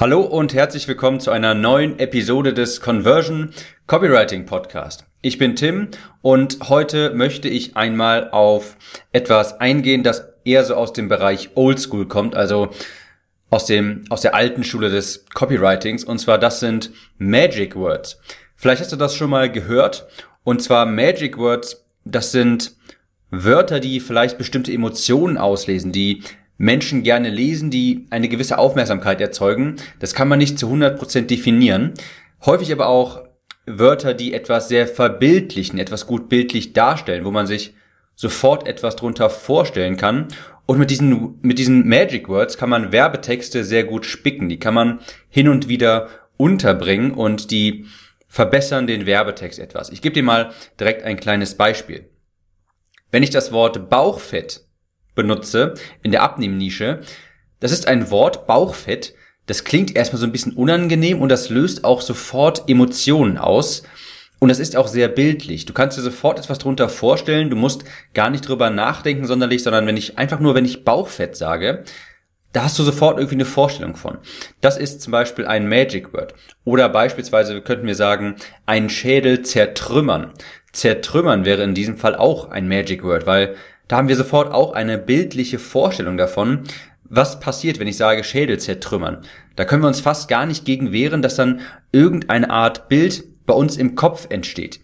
Hallo und herzlich willkommen zu einer neuen Episode des Conversion Copywriting Podcast. Ich bin Tim und heute möchte ich einmal auf etwas eingehen, das eher so aus dem Bereich Oldschool kommt, also aus dem, aus der alten Schule des Copywritings. Und zwar das sind Magic Words. Vielleicht hast du das schon mal gehört. Und zwar Magic Words, das sind Wörter, die vielleicht bestimmte Emotionen auslesen, die Menschen gerne lesen, die eine gewisse Aufmerksamkeit erzeugen. Das kann man nicht zu 100% definieren. Häufig aber auch Wörter, die etwas sehr verbildlichen, etwas gut bildlich darstellen, wo man sich sofort etwas drunter vorstellen kann. Und mit diesen, mit diesen Magic Words kann man Werbetexte sehr gut spicken. Die kann man hin und wieder unterbringen und die verbessern den Werbetext etwas. Ich gebe dir mal direkt ein kleines Beispiel. Wenn ich das Wort Bauchfett benutze in der Abnehmnische. Das ist ein Wort, Bauchfett. Das klingt erstmal so ein bisschen unangenehm und das löst auch sofort Emotionen aus. Und das ist auch sehr bildlich. Du kannst dir sofort etwas drunter vorstellen. Du musst gar nicht drüber nachdenken sonderlich, sondern wenn ich einfach nur, wenn ich Bauchfett sage, da hast du sofort irgendwie eine Vorstellung von. Das ist zum Beispiel ein Magic Word. Oder beispielsweise könnten wir sagen, ein Schädel zertrümmern. Zertrümmern wäre in diesem Fall auch ein Magic Word, weil da haben wir sofort auch eine bildliche Vorstellung davon, was passiert, wenn ich sage Schädel zertrümmern. Da können wir uns fast gar nicht gegen wehren, dass dann irgendeine Art Bild bei uns im Kopf entsteht.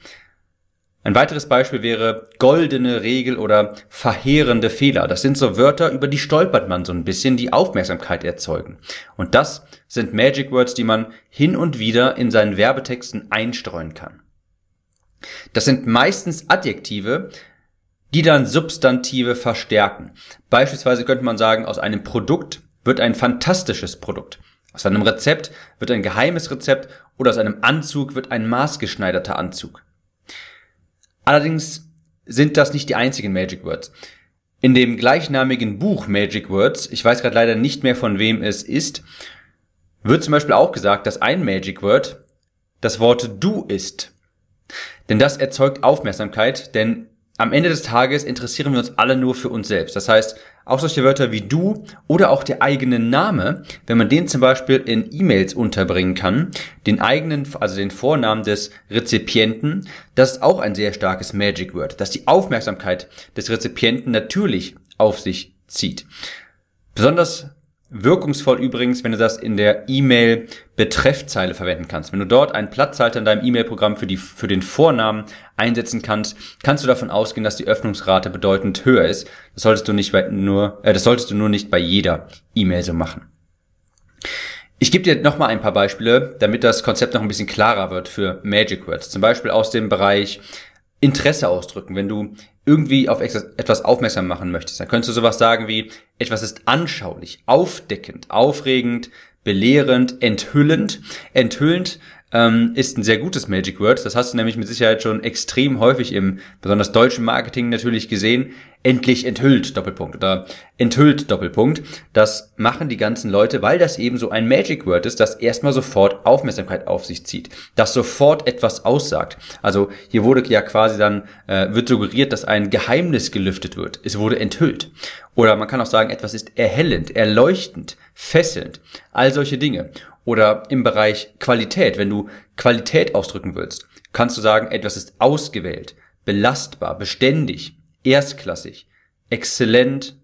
Ein weiteres Beispiel wäre goldene Regel oder verheerende Fehler. Das sind so Wörter, über die stolpert man so ein bisschen, die Aufmerksamkeit erzeugen. Und das sind Magic Words, die man hin und wieder in seinen Werbetexten einstreuen kann. Das sind meistens Adjektive, die dann Substantive verstärken. Beispielsweise könnte man sagen, aus einem Produkt wird ein fantastisches Produkt. Aus einem Rezept wird ein geheimes Rezept oder aus einem Anzug wird ein maßgeschneiderter Anzug. Allerdings sind das nicht die einzigen Magic Words. In dem gleichnamigen Buch Magic Words, ich weiß gerade leider nicht mehr von wem es ist, wird zum Beispiel auch gesagt, dass ein Magic Word das Wort du ist. Denn das erzeugt Aufmerksamkeit, denn am Ende des Tages interessieren wir uns alle nur für uns selbst. Das heißt, auch solche Wörter wie du oder auch der eigene Name, wenn man den zum Beispiel in E-Mails unterbringen kann, den eigenen, also den Vornamen des Rezipienten, das ist auch ein sehr starkes Magic Word, das die Aufmerksamkeit des Rezipienten natürlich auf sich zieht. Besonders Wirkungsvoll übrigens, wenn du das in der E-Mail Betreffzeile verwenden kannst. Wenn du dort einen Platzhalter in deinem E-Mail-Programm für, die, für den Vornamen einsetzen kannst, kannst du davon ausgehen, dass die Öffnungsrate bedeutend höher ist. Das solltest du nicht bei nur, äh, das solltest du nur nicht bei jeder E-Mail so machen. Ich gebe dir nochmal ein paar Beispiele, damit das Konzept noch ein bisschen klarer wird für Magic Words. Zum Beispiel aus dem Bereich Interesse ausdrücken, wenn du irgendwie auf etwas aufmerksam machen möchtest. Dann könntest du sowas sagen wie, etwas ist anschaulich, aufdeckend, aufregend, belehrend, enthüllend. Enthüllend ähm, ist ein sehr gutes Magic Word. Das hast du nämlich mit Sicherheit schon extrem häufig im besonders deutschen Marketing natürlich gesehen. Endlich enthüllt, Doppelpunkt, oder enthüllt, Doppelpunkt. Das machen die ganzen Leute, weil das eben so ein Magic Word ist, das erstmal sofort Aufmerksamkeit auf sich zieht, das sofort etwas aussagt. Also hier wurde ja quasi dann, äh, wird suggeriert, dass ein Geheimnis gelüftet wird. Es wurde enthüllt. Oder man kann auch sagen, etwas ist erhellend, erleuchtend, fesselnd, all solche Dinge. Oder im Bereich Qualität, wenn du Qualität ausdrücken willst, kannst du sagen, etwas ist ausgewählt, belastbar, beständig, erstklassig, exzellent,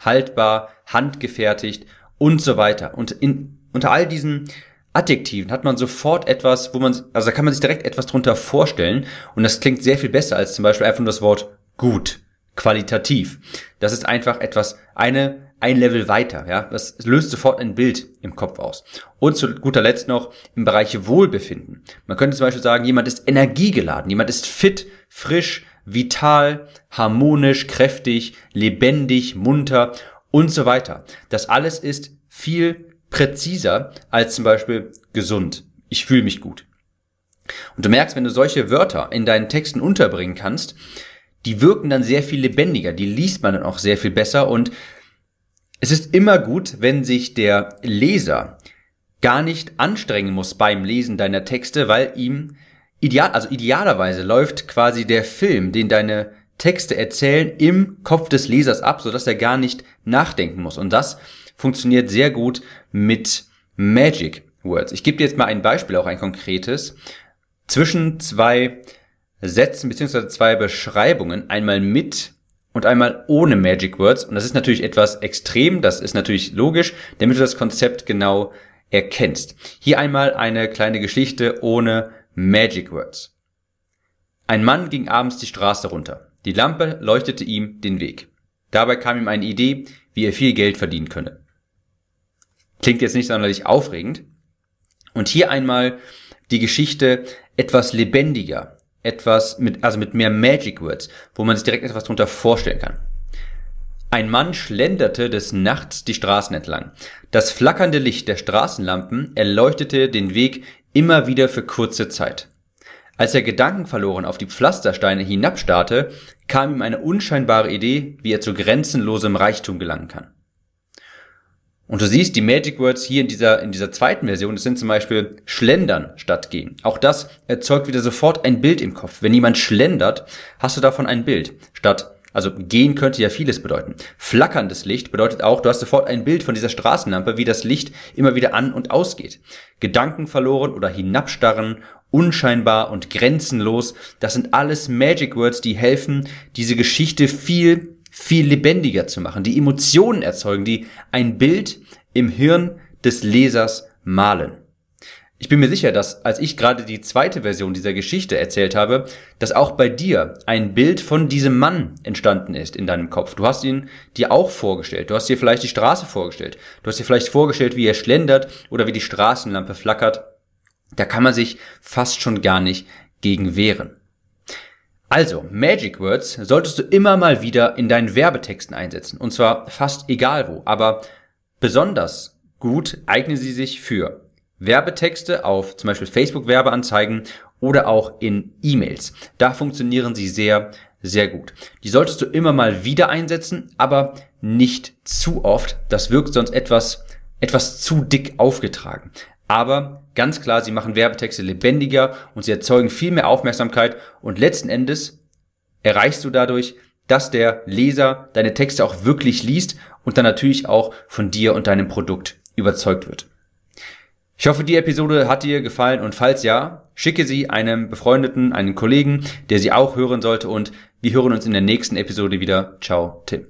haltbar, handgefertigt und so weiter. Und in, unter all diesen Adjektiven hat man sofort etwas, wo man, also da kann man sich direkt etwas drunter vorstellen und das klingt sehr viel besser als zum Beispiel einfach nur das Wort gut, qualitativ. Das ist einfach etwas, eine ein Level weiter. Ja, das löst sofort ein Bild im Kopf aus. Und zu guter Letzt noch im Bereich Wohlbefinden. Man könnte zum Beispiel sagen, jemand ist energiegeladen, jemand ist fit, frisch, vital, harmonisch, kräftig, lebendig, munter und so weiter. Das alles ist viel präziser als zum Beispiel gesund. Ich fühle mich gut. Und du merkst, wenn du solche Wörter in deinen Texten unterbringen kannst, die wirken dann sehr viel lebendiger, die liest man dann auch sehr viel besser und es ist immer gut, wenn sich der Leser gar nicht anstrengen muss beim Lesen deiner Texte, weil ihm ideal, also idealerweise läuft quasi der Film, den deine Texte erzählen, im Kopf des Lesers ab, sodass er gar nicht nachdenken muss. Und das funktioniert sehr gut mit Magic Words. Ich gebe dir jetzt mal ein Beispiel, auch ein konkretes. Zwischen zwei Sätzen beziehungsweise zwei Beschreibungen, einmal mit und einmal ohne Magic Words. Und das ist natürlich etwas extrem, das ist natürlich logisch, damit du das Konzept genau erkennst. Hier einmal eine kleine Geschichte ohne Magic Words. Ein Mann ging abends die Straße runter. Die Lampe leuchtete ihm den Weg. Dabei kam ihm eine Idee, wie er viel Geld verdienen könne. Klingt jetzt nicht sonderlich aufregend. Und hier einmal die Geschichte etwas lebendiger, etwas mit, also mit mehr Magic Words, wo man sich direkt etwas darunter vorstellen kann. Ein Mann schlenderte des Nachts die Straßen entlang. Das flackernde Licht der Straßenlampen erleuchtete den Weg immer wieder für kurze Zeit. Als er gedankenverloren auf die Pflastersteine hinabstarrte, kam ihm eine unscheinbare Idee, wie er zu grenzenlosem Reichtum gelangen kann. Und du siehst die Magic Words hier in dieser, in dieser zweiten Version, das sind zum Beispiel schlendern statt gehen. Auch das erzeugt wieder sofort ein Bild im Kopf. Wenn jemand schlendert, hast du davon ein Bild. Statt, also gehen könnte ja vieles bedeuten. Flackerndes Licht bedeutet auch, du hast sofort ein Bild von dieser Straßenlampe, wie das Licht immer wieder an und ausgeht. Gedanken verloren oder hinabstarren, unscheinbar und grenzenlos, das sind alles Magic Words, die helfen, diese Geschichte viel viel lebendiger zu machen, die Emotionen erzeugen, die ein Bild im Hirn des Lesers malen. Ich bin mir sicher, dass als ich gerade die zweite Version dieser Geschichte erzählt habe, dass auch bei dir ein Bild von diesem Mann entstanden ist in deinem Kopf. Du hast ihn dir auch vorgestellt. Du hast dir vielleicht die Straße vorgestellt. Du hast dir vielleicht vorgestellt, wie er schlendert oder wie die Straßenlampe flackert. Da kann man sich fast schon gar nicht gegen wehren. Also, Magic Words solltest du immer mal wieder in deinen Werbetexten einsetzen. Und zwar fast egal wo. Aber besonders gut eignen sie sich für Werbetexte auf zum Beispiel Facebook-Werbeanzeigen oder auch in E-Mails. Da funktionieren sie sehr, sehr gut. Die solltest du immer mal wieder einsetzen, aber nicht zu oft. Das wirkt sonst etwas, etwas zu dick aufgetragen. Aber ganz klar, sie machen Werbetexte lebendiger und sie erzeugen viel mehr Aufmerksamkeit und letzten Endes erreichst du dadurch, dass der Leser deine Texte auch wirklich liest und dann natürlich auch von dir und deinem Produkt überzeugt wird. Ich hoffe, die Episode hat dir gefallen und falls ja, schicke sie einem Befreundeten, einen Kollegen, der sie auch hören sollte und wir hören uns in der nächsten Episode wieder. Ciao, Tim.